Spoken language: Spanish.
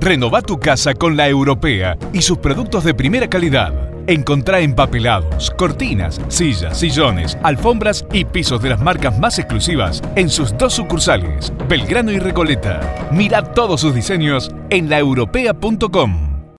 Renova tu casa con la europea y sus productos de primera calidad. Encontrá empapelados, cortinas, sillas, sillones, alfombras y pisos de las marcas más exclusivas en sus dos sucursales, Belgrano y Recoleta. Mira todos sus diseños en laeuropea.com.